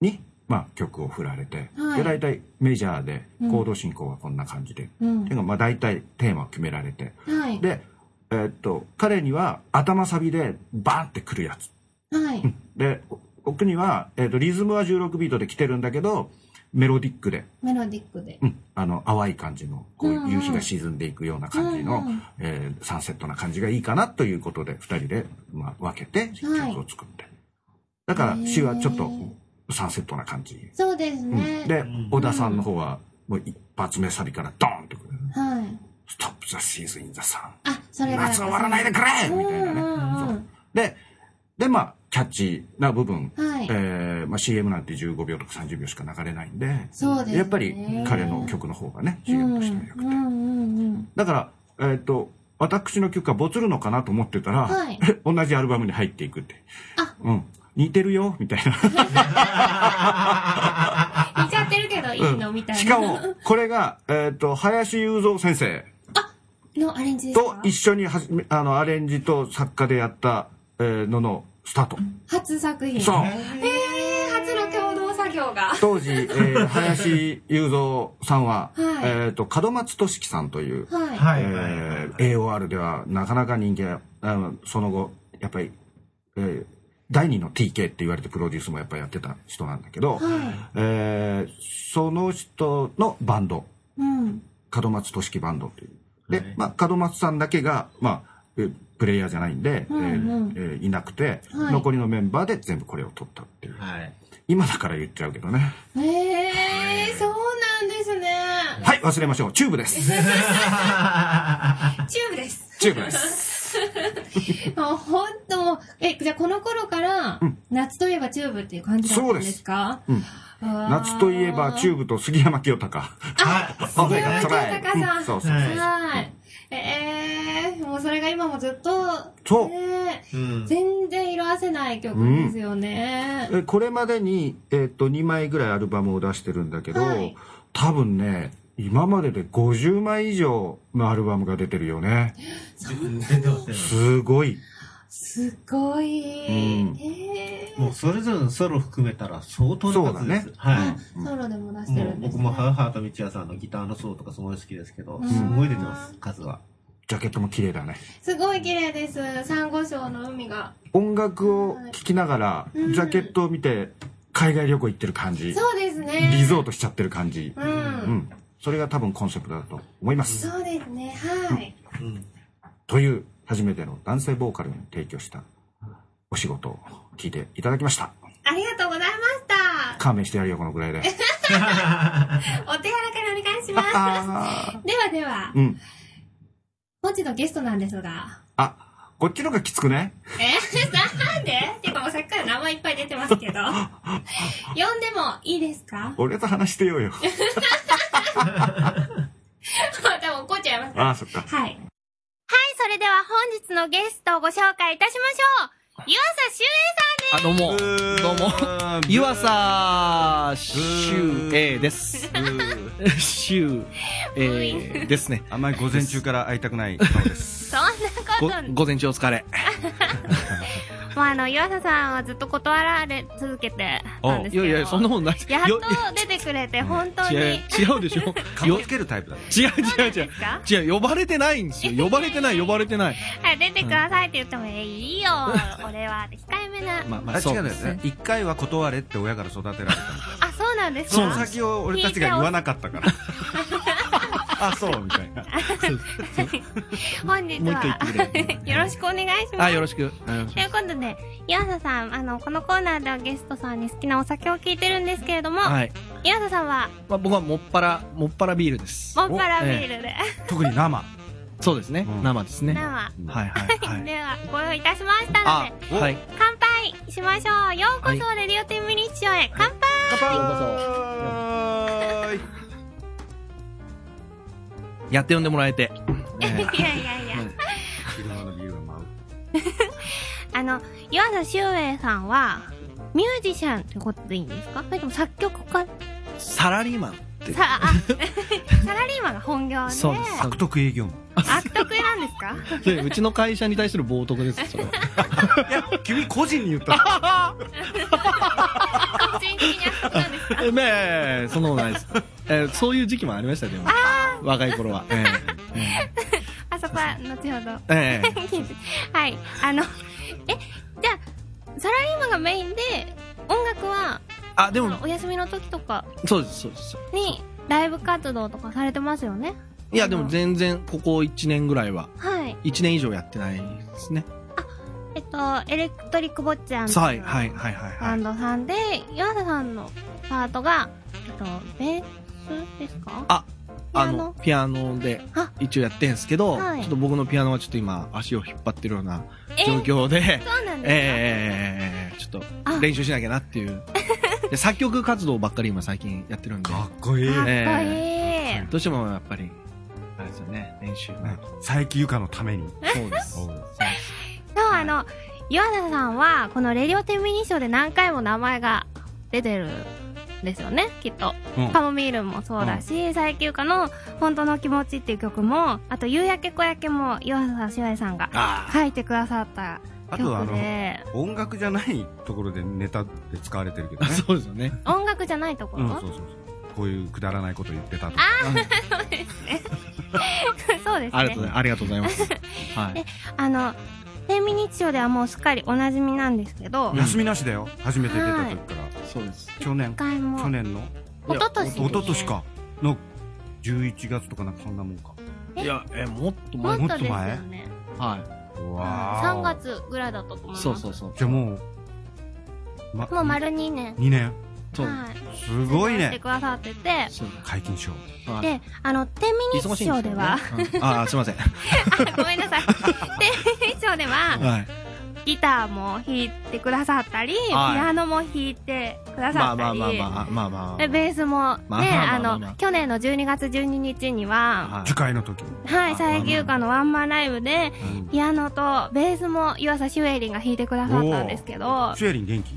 に、まあ、曲を振られて、はい。で大体メジャーでうん。コード進行はこんな感じで、うん。っていうかまあ大体テーマを決められて。はい。で、えーっと彼には頭サビでバーンってくるやつ。はい。でお僕には、えーっとリズムは16ビートで来てるんだけどメロディックで、メロディックで、うん、あの淡い感じのこう夕日が沈んでいくような感じの、うんうんえーサンセットな感じがいいかなということで2人で、まあ、分けて曲を作って、だから詩はちょっとサンセットな感じ、そうですうん。ね、で小田さんの方はもう一発目サビからドーンとくる。はい「ストップ・ザ・シーズン・イン・ザ・サン」あそれが夏終わらないでくれ！みたいなね、うんう。んででまあキャッチーな部分、はい。えーまあ、CM なんて15秒とか30秒しか流れないんで。そうですね。やっぱり彼の曲の方がね CM としてはよくて、うんうんうんうん。だからえっ、と私の曲がボツるのかなと思ってたら、はい。(laughs) 同じアルバムに入っていくって。あうん似てるよみたいな。(laughs) 似ちゃってるけどいいの、みたいな。しかもこれが、えっと林雄三先生。のアレンジと一緒にはじめあのアレンジと作家でやった、えーののスタート、初作品。そう。えー、初の共同作業が。当時、えー林雄三さんは、はい。えっと門松俊樹さんという、はい。はい。えー AOR ではなかなか人気があのその後やっぱり、えー第二の TK って言われてプロデュースもやっぱりやってた人なんだけど、はい。えーその人のバンド。うん。角松敏生バンドという。で、はい。まあ、角松さんだけが、まあ、えプレイヤーじゃないんで、うんうん。えーえーいなくて、はい。残りのメンバーで全部これを取ったっていう。はい。今だから言っちゃうけどね。えー、そうなんですね。はい忘れましょう。チューブです。(laughs) チューブです。チューブです (laughs) あ本当。もうえじゃあこの頃から、うん。夏といえばチューブっていう感じだったんですか？うん。夏といえばチューブと杉山清隆。はい。杉山清隆さん。うん。そうそう。はい。はい。えー、もうそれが今もずっと、そう。ねうん。全然色あせない曲ですよね。えこれまでに、えっと2枚ぐらいアルバムを出してるんだけど、はい。多分ね今までで50枚以上のアルバムが出てるよねすごいすごい。うんえもうそれぞれのソロ含めたら相当な数です。そうはい。ー、ソロでも出してるんです、ね。僕もハーハーと道屋さんのギターのソロとかすごい好きですけど、んすごい出てます、数は。ジャケットも綺麗だねすごい綺麗です。サンゴ礁の海が。音楽を聴きながらジうんャケットを見て海外旅行行ってる感じそうですね。リゾートしちゃってる感じう。うんんそれが多分コンセプトだと思いますそうですね。はい。うん。という初めての男性ボーカルに提供したお仕事を聞いていただきましたありがとうございました。勘弁してやるよこのぐらいで (laughs) お手柔らかにお願いします。あ (laughs) ではではー、うん本日のゲストなんですが。あこっちのがきつくねえ？(laughs) なんで？っていうかもうさっきから名前いっぱい出てますけど。(laughs) 呼んでもいいですか？俺と話してよよ (laughs) でも怒っちゃいますから。ああそっかはい。はい、それでは本日のゲストをご紹介いたしましょう。湯浅修あ、どうも。どうも。湯浅修英です。修英ですね。あんまり午前中から会いたくない顔です。そんな午前中お疲れ。(laughs) もうあの、湯浅さんはずっと断られ続けてたんですけど。いやいや、そんなもんない。やっよと出てくれて、本当に。違う、違うでしょ。よ (laughs) かっつけるタイプだ。違う違う違う。違う、呼ばれてないんですよ。呼ばれてない、呼ばれてない。はい、出てくださいって言っても、え、いいよ。(laughs) 俺は控えめな。まあまあ、あ、そう違うですね。。ね一回は断れって親から育てられたの。あ、そうなんですか？その先を俺たちが言わなかったから。あ、そう、みたいな。本日は。よろしくお願いします。あ、よろしく。うんということで、岩佐さん、あの、このコーナーではゲストさんに好きなお酒を聞いてるんですけれども、はい。岩佐さんは、まあ、僕はもっぱら、もっぱらビールです。モンパラビールで、特に生。そうですねう。ん生ですね。生。はいはいはい。(laughs) では、ご用意いたしましたあので、、はい。乾杯しましょう。ようこそ、はレディオテンミニッションへ、乾杯はーやって呼んでもらえて。(laughs) いやいやいや。昼間のビールが舞う。(laughs) あの、岩佐修英さんは、ミュージシャンってことでいいんですか？それとも作曲家？サラリーマンって。さ、あ、(laughs) サラリーマンが本業で、そうで悪徳営業マン。悪徳なんですか？でうちの会社に対する冒涜です、それは。(laughs) いや、君個人に言った。個人的に悪徳なんですか？え、ねえ、そんなことないです。えーそういう時期もありましたよ、でも。若い頃は。えええ (laughs) あそこは、後ほど。えええはい。あの、え、じゃあ、サラリーマンがメインで、音楽は、あ、でも、お休みの時とか。そうです、そうです。に、ライブ活動とかされてますよね。いや、でも全然、ここ1年ぐらいは、はい。1年以上やってないですね。えっと、エレクトリックボッチャンはい、はい、はい、はい。はい。バンドさんで、岩田さんのパートが、えっと、ベースですか？あ、あの、ピアノ？であ。一応やってんすけど、はい。ちょっと僕のピアノはちょっと今、足を引っ張ってるようなえ状況で、そうなんですか、ええちょっあ。と練習しなきゃなっていう。で作曲活動ばっかり今最近やってるんで、かっこいい。かっこいい。えどうしてもやっぱり、あれですよね、練習が。佐伯ゆかのために。そうです。そうですそう、あの、岩田さんは、このレディオテンミニショーで何回も名前が出てるんですよね、きっと。うんカモミールもそうだし、最休暇の本当の気持ちっていう曲も、あと、夕焼け小焼けも岩田さん、しわさんがあ書いてくださったあとあの、音楽じゃないところでネタで使われてるけどね。(laughs) そうですよね。音楽じゃないところ、うん、そうそうそう。こういうくだらないこと言ってたとか。(laughs) そうですね。ありがとうございます。ありがとうございます。はい。(laughs) あの、天ミニッショーではもうすっかりおなじみなんですけど、休みなしだよ。初めて出た時から。そうです。去年去年の、一昨年一昨年か。の11月とかなんかそんなもんか。え？いや、え、もっと前。もっとですよもっとね。はうわー3月ぐらいだったと思いまい。す。そうそうそう。じゃあもう、まもう丸2年。2年。そう。はい。すごいね。やってくださってて、そう解禁賞。はいで、あの、天ミニッ忙しいショーでんでねは、うんあー、すいません。(laughs) ごめんなさい。(laughs) 天ミニッショーでは、はい。ギターも弾いてくださったり、ピはいアノも弾いてくださったり、ベースもね、まあの、去年の12月12日には、はい樹海の時。はい、佐伯優香のワンマンライブで、うんピアノとベースも湯浅シュエリンが弾いてくださったんですけど、シュエリン元気？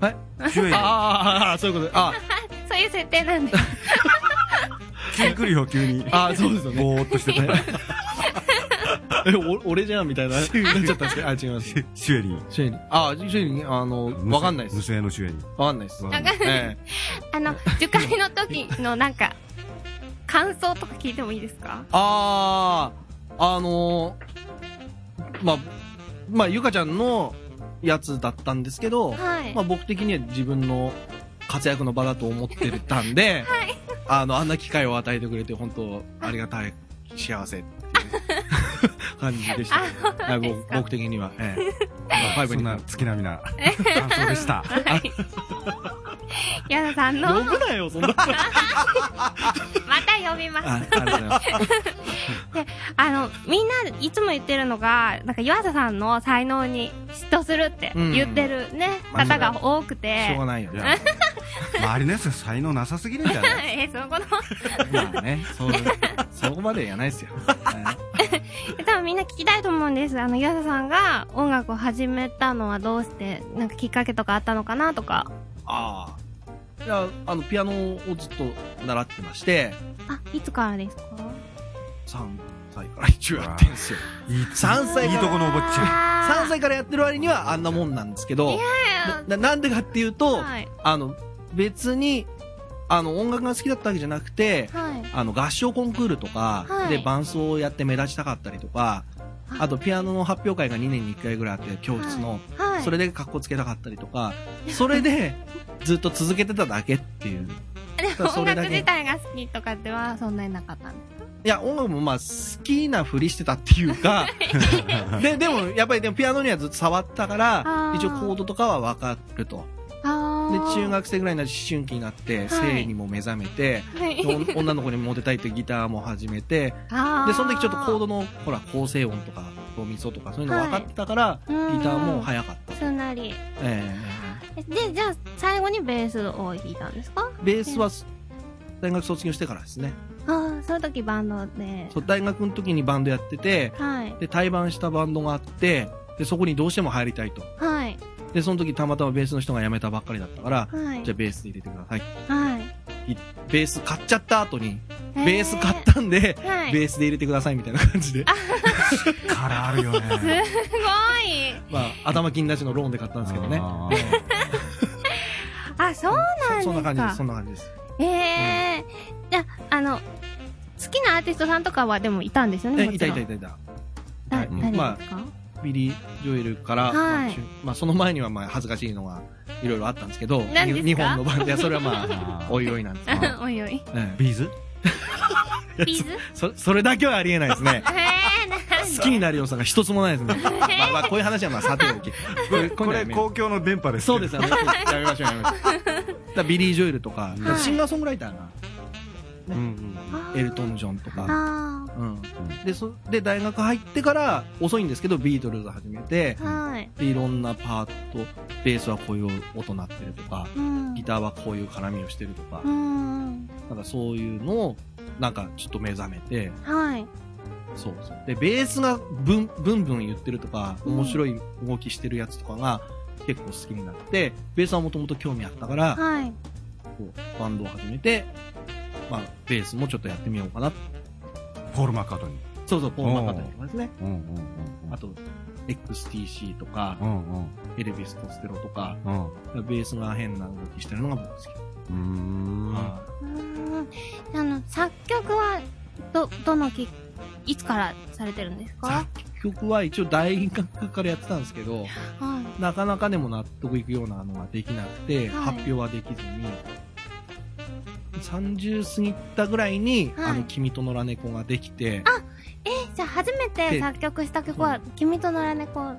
はいシュエリン。ああ、ああ、そういうことで。あ (laughs) そういう設定なんで。(laughs) 急に来るよ、急に。あ、そうですよね。ぼーっとしてて。(laughs) (laughs) え、お俺じゃんみたいな、(laughs) なっちゃったんですけど、あ、違います。シュエリン。シェイリン。あ、シェイリン、あの、わかんないで無す。声のシュエリン。わかんないです。わかんないえ (laughs) あの、受会の時のなんか、感想とか聞いてもいいですか？あー、あのー、まあ、まあ、ゆかちゃんのやつだったんですけど、はい。まあ僕的には自分の活躍の場だと思ってたんで、あの、あんな機会を与えてくれて本当ありがたい、幸せ感じでした。あそうはないんですか僕僕的には。ええ。(laughs) まあ、ファイブにそんな月並みな感想でした。矢田さんの、呼ぶなよ、そんな。(laughs) また呼びます。あありがとうございます。あの、みんないつも言ってるのが、なんか岩田さんの才能に嫉妬するって言ってるね、うん方が多くしょうがて。ないよい。や (laughs) 周りのやつ才能なさすぎるんじゃない？え、そのこと。まあね、そう、そこまでやないですよ。多分みんな聞きたいと思うんです。あの、岩田さんが音楽を始めたのはどうして、なんかきっかけとかあったのかなとか。ああ。いや、あの、ピアノをずっと習ってまして、あ、いつからですか？3歳から一応やってんすよ。いい3歳いいとこのお坊ちゃん。3歳からやってる割にはあんなもんなんですけど、いやななんでかっていうと、はい。あの、別に、あの、音楽が好きだったわけじゃなくて、はい。あの、合唱コンクールとか、はいで、伴奏をやって目立ちたかったりとか、あと、ピアノの発表会が2年に1回ぐらいあって、教室の、はい。それで格好つけたかったりとか、それで、ずっと続けてただけっていう。(laughs) でも音楽自体が好きとかではそんなになかったんですいや、音楽もまあ、好きなふりしてたっていうか、(laughs) で、でも、やっぱりでもピアノにはずっと触ったから一応コードとかは分かると。あで、中学生ぐらいになって思春期になって、性にも目覚めて、はい。女の子にモテたいってギターも始めて、で、その時ちょっとコードの、ほら、構成音とか、ドミソとかそういうの分かってたから、ギうんターも早かった。すんなり。えで、じゃあ、最後にベースを弾いたんですか？えベースは、大学卒業してからですね。ああ、その時バンドで。そう、大学の時にバンドやってて、はい。で、対バンしたバンドがあって、で、そこにどうしても入りたいと。はい。で、その時たまたまベースの人が辞めたばっかりだったから、はい。じゃあベースで入れてください。はい。いベース買っちゃった後に、ベース買ったんで、はい。ベースで入れてくださいみたいな感じで。からあるよすごね。い。まあ、頭金なしのローンで買ったんですけどね。あーあ、そうなんですか。そそんな感じです、そんな感じです。ええじゃあ、あの、好きなアーティストさんとかはでもいたんですよね、え、いたもちろん。いたいたいた。だはい誰まですか、あ、ビリー・ジョエルから、はいまあまあ、その前にはまあ恥ずかしいのがいろいろあったんですけど、何ですか？に日本のバンド、いや、それはまあ、(laughs) おいおいなんですけど、(laughs) おいおい。え B'z？B'z？え (laughs) そそれだけはありえないですね。好きになる要素が一つもないですね。まあ、まあ、こういう話はまあ、さておき。これこれ公共の電波ですそうですよね。やめましょう、やめましょう。ビリー・ジョエルとか、だからシンガーソングライターが、うんうんエルトン・ジョンとか、あうん。で、そ、で、大学入ってから、遅いんですけど、ビートルズ始めて、あ。はい。で、いろんなパート、ベースはこういう音鳴ってるとか、うん。ギターはこういう絡みをしてるとかう、ん。なんかそういうのを、なんかちょっと目覚めて、はい。そうそう。で、ベースがブン、ブンブン言ってるとか、うん面白い動きしてるやつとかが結構好きになって、ベースはもともと興味あったから、はい。こうバンドを始めて、まあ、ベースもちょっとやってみようかな。ポール・マッカートニー。そうそう、ポール・マッカートニーとかですね。うんうんうんあと、XTC とかう、んうんエルビス・コステロとか、うんベースが変な動きしてるのが僕好き。あの、作曲は、ど、どのき、いつからされてるんですか？作曲は一応大学からやってたんですけど、はい。なかなかでも納得いくようなのができなくて、はい発表はできずに、30過ぎたぐらいに、はいあの、君と野良猫ができて、え、じゃあ初めてで作曲した曲は、君と野良猫。あ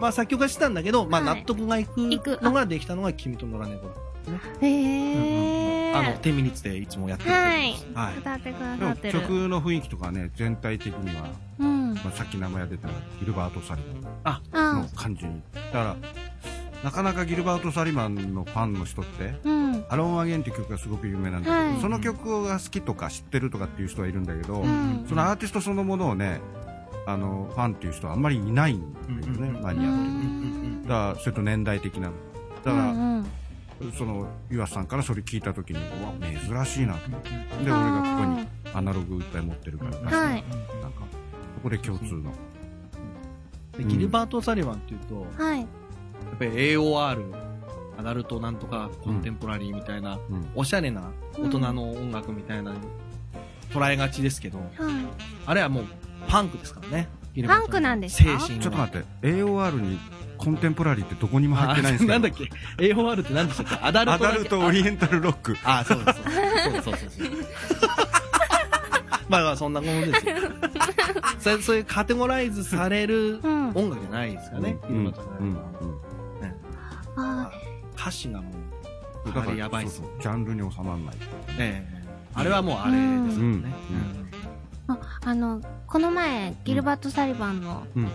まあ作曲はしてたんだけど、まあはい納得がいくのができたのが君と野良猫だったんですね。へえ。あの、10ミニッツでいつもやってる曲はいです。はい。歌ってくださってる。曲の雰囲気とかね全体的にはうん。まあ、さっき名前が出たギルバート・サリンの感じにだからなかなかギルバート・サリバンのファンの人ってうん「アローン・アゲン」って曲がすごく有名なんだけど、はい。その曲が好きとか知ってるとかっていう人はいるんだけど、うん。そのアーティストそのものをねあのファンっていう人はあんまりいないんだよね、マニアって、だからそれと年代的な。だから、うんうん。その岩瀬さんからそれ聞いた時にうわ珍しいなと思って。で俺がここにアナログいっぱい持ってるから出して、はい。なんかそこで共通の。でギルバート・サリバンっていうと、やはいっぱり AOR、アダルトなんとかコンテンポラリーみたいな、うん。おしゃれな大人の音楽みたいな捉えがちですけど、はい。あれはもうパンクですからね。パンクなんですか？精神は。ちょっと待って。AOR にコンテンポラリーってどこにも入ってないんですけど。あ (laughs) なんだっけ ?AOR って何でしたっけ？アダルトアダルトオリエンタルロック。あ、そうです。そうです、そうです。そう。で (laughs) すまあまあ、そんなものですよ。(laughs) それそういうカテゴライズされるうん。音楽じゃないですかね。うん歌詞がもう、あやばいっすそうそう。ジャンルに収まらないええ。あれはもうあれですよね。うん。ああのこの前ギルバート・サリバンのうん。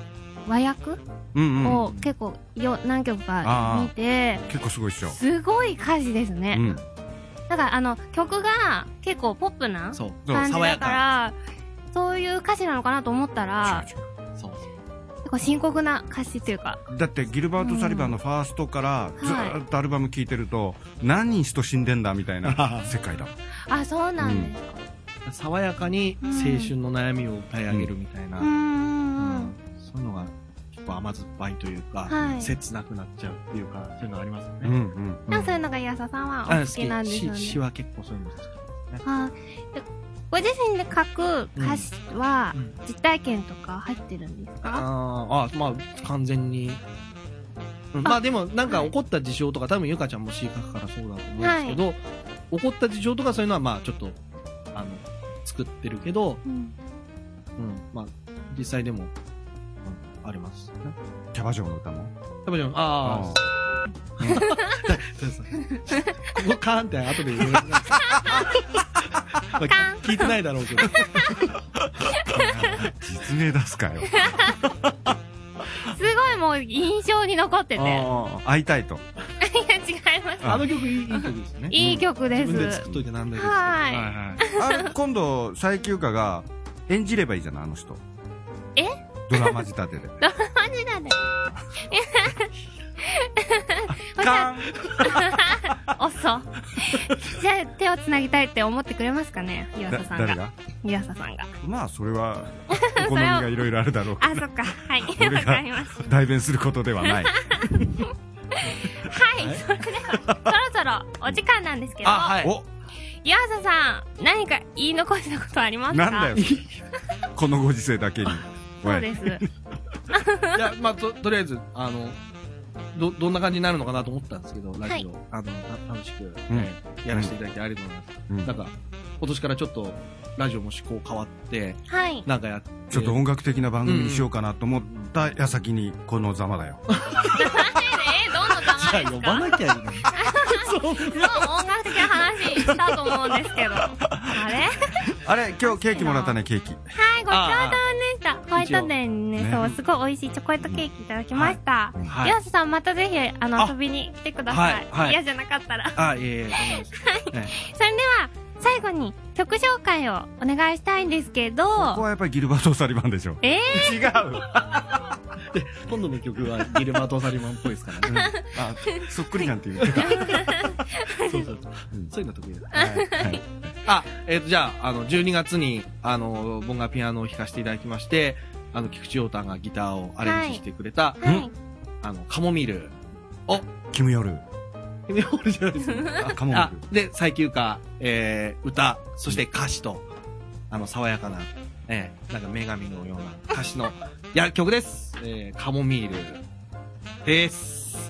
和訳を結構よ何曲か見て結構すごいっしょすごい歌詞ですね、うん。だからあの曲が結構ポップなそう。感じだか。からそういう歌詞なのかなと思ったら構深刻な歌詞というか。うだってギルバート・サリバンのファーストからずっとアルバム聴いてると何人人死んでんだみたいな世界だあそうなんですか爽やかに青春の悩みを歌い上げるみたいな。うん。うんうんうん。そういうのが結構甘酸っぱいというか、はい。切なくなっちゃうっていうか、そういうのありますよね。うんうんなん。かそういうのが安田さんはおあ好きなんですよね。し詩は結構そういうの好きですね。あでご自身で書く歌詞はうん実体験とか入ってるんですか、あーあ、まあ、完全に。うんまあでも、なんか起こった事象とか、多分ゆかちゃんも詩書くからそうだと思うんですけど、起こった事象とかそういうのは、まあちょっと、あの、作ってるけど、うん。うん、まあ、実際でも、うん、ありますね。キャバ嬢の歌も？多分、ああ、(laughs) (laughs) そうそう。ここカーンって後で言う。まあ聞いてないだろうけど。実名出すかよすごいもう印象に残ってて。会いたいと (laughs) 違います。あの曲いいいい曲ですよね。いい曲です。自分で作っといてなんだけど。はいはいあれ今度佐伯優香が演じればいいじゃないあの人え？ドラマ仕立てで (laughs) マジだね。(laughs) (laughs) カン (laughs) おっそ。じゃあ手をつなぎたいって思ってくれますかね岩だ佐さんが。誰が？岩佐さんが。まあそれはお好みがいろいろあるだろうけあ、ど (laughs) そっか。はい。俺わかがりました。代弁することではないはい。それでは、そろそろお時間なんですけど、あ、はい。お岩佐さん、何か言い残したことありますか？なんだよこのご時世だけにそうです。いや、まあ、と、とりあえず、あの、ど、どんな感じになるのかなと思ったんですけど、ラジオ、あの、た楽しく、やらせていただきありがとうございます。うん。なんか、今年からちょっと、ラジオも趣向変わって、はい。なんかやって、ちょっと音楽的な番組にしようかなと思った矢先にこのざまだよ。(laughs) えー、どんなじゃあ玉呼ばなきゃいいのに。(laughs) もう音楽的な話したと思うんですけど。あれ？あれ今日ケーキもらったねケーキ。はい、ごちそうさまでした。ホワイトデーにね、ねそう、すごい美味しいチョコレートケーキいただきました。はい。岩瀬さん、またぜひ、あの、あ遊びに来てください。嫌じゃなかったら。あ、いえいえ、(laughs) それでは、最後に曲紹介をお願いしたいんですけど、ここはやっぱりギルバート・サリバンでしょ。え違うで、今度の曲はギルバート・サリマンっぽいですからね。(laughs) あそっくりなんて言ってたそうそうそう。そういうの得意だ。はい。あ、えっ、と、じゃあ、あの、12月に、あの、僕がピアノを弾かせていただきまして、あの、菊池陽太がギターをアレンジしてくれた、はい。あの、カモミール。おキムヨルキムヨールじゃないですね。あカモミーあ、で、最休暇、えー、歌、そして歌詞と、あの、爽やかな、えー、なんか女神のような歌詞の、いや、曲です。えー、カモミールです。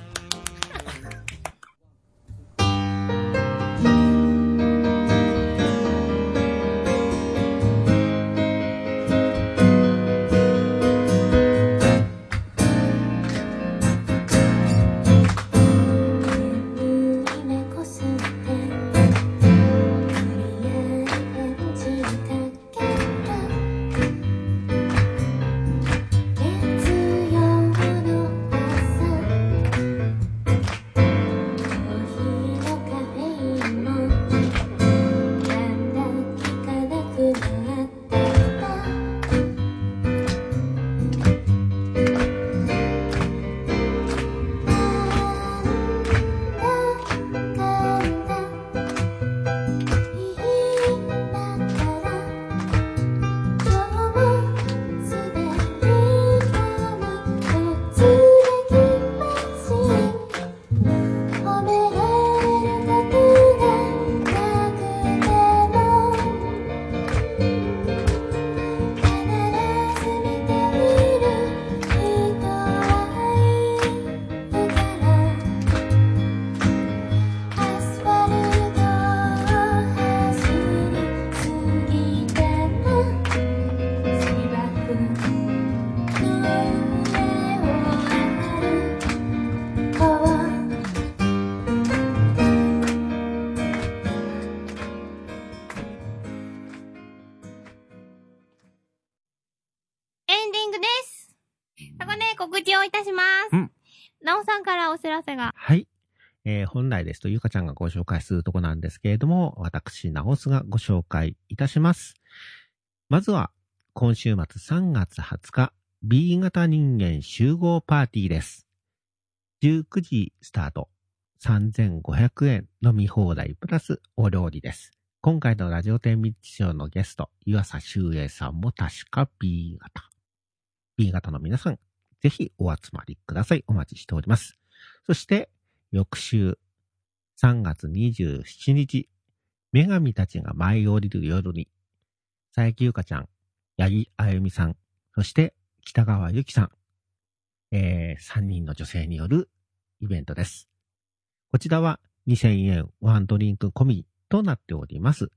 グです。そこで告知をいたします。うんなおさんからお知らせが。はい。えー本来ですと、ゆかちゃんがご紹介するとこなんですけれども、私、ナオスがご紹介いたします。まずは、今週末3月20日、B 型人間集合パーティーです。19時スタート。3500円飲み放題プラスお料理です。今回のラジオ天ミッチョのゲスト、湯浅修英さんも確か B 型。B 型の皆さん、ぜひお集まりください。お待ちしております。そして、翌週、3月27日、女神たちが舞い降りる夜に、佐伯ゆかちゃん、八木あゆみさん、そして北川ゆきさん、えー、3人の女性によるイベントです。こちらは2000円ワンドリンク込みとなっております。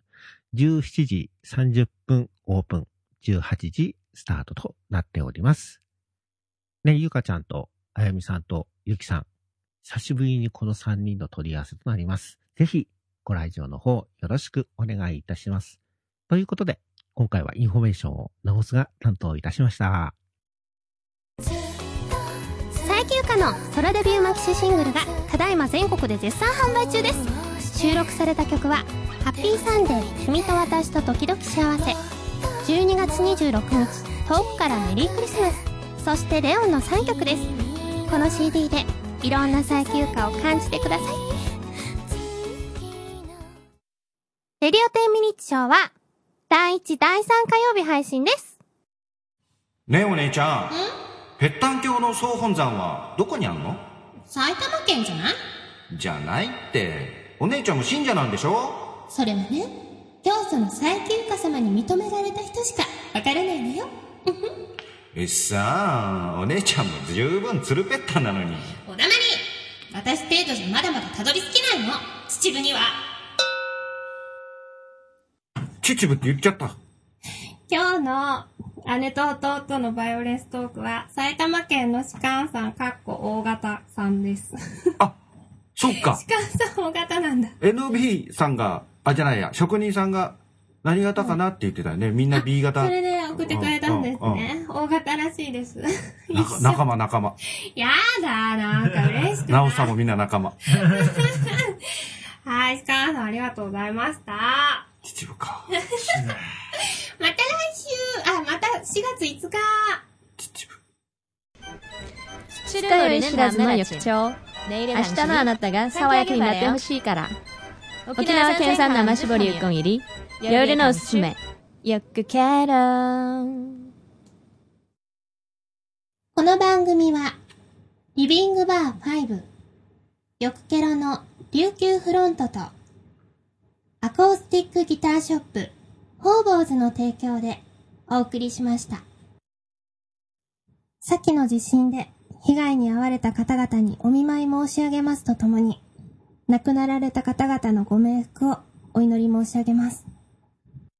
17時30分オープン、18時スタートとなっております。ね、ゆかちゃんとあやみさんとゆきさん、久しぶりにこの3人の取り合わせとなります。ぜひ、ご来場の方よろしくお願いいたします。ということで、今回はインフォメーションを直すが担当いたしました。最休暇のソロデビューマキシシングルがただいま全国で絶賛販売中です収録された曲は「ハッピーサンデー君と私と時々幸せ」12月26日遠くからメリークリスマス。そしてレオンの3曲です。この CD でいろんな最休暇を感じてください。レディオ10ミニッツショーは第1第3火曜日配信です。ねえお姉ちゃん。ぺったん教の総本山はどこにあんの？埼玉県じゃない？じゃないって。お姉ちゃんも信者なんでしょ？それはね、教祖の佐伯ゆか様に認められた人しかわからないのよ。えさあ、お姉ちゃんも十分つるぺったんなのに。おだまり私程度じゃまだまだたどり着けないの。秩父には。秩父って言っちゃった。今日の姉と弟のバイオレンストークは埼玉県の士官さんかっこ大型さんです。そっか士。官さん大型なんだ。NB さんが、あ、じゃないや、職人さんが何型かなって言ってたよね。みんな B 型。それで送ってくれたんですね。大型らしいです。な (laughs) 仲間仲間。やだ、なんか嬉しくない。なおさんもみんな仲間。はい、士官さんありがとうございました。秩父か。(laughs) また来週、あ、また4月5日。知るより知らずの翌朝明日のあなたが爽やかになってほしいから沖縄県産生搾りうこん入り。夜のおすすめ。よくケロこの番組は、リビングバー5、よくケロの琉球フロントと、アコースティックギターショップ、ホーボーズの提供でお送りしました。先の地震で被害に遭われた方々にお見舞い申し上げますとともに、亡くなられた方々のご冥福をお祈り申し上げます。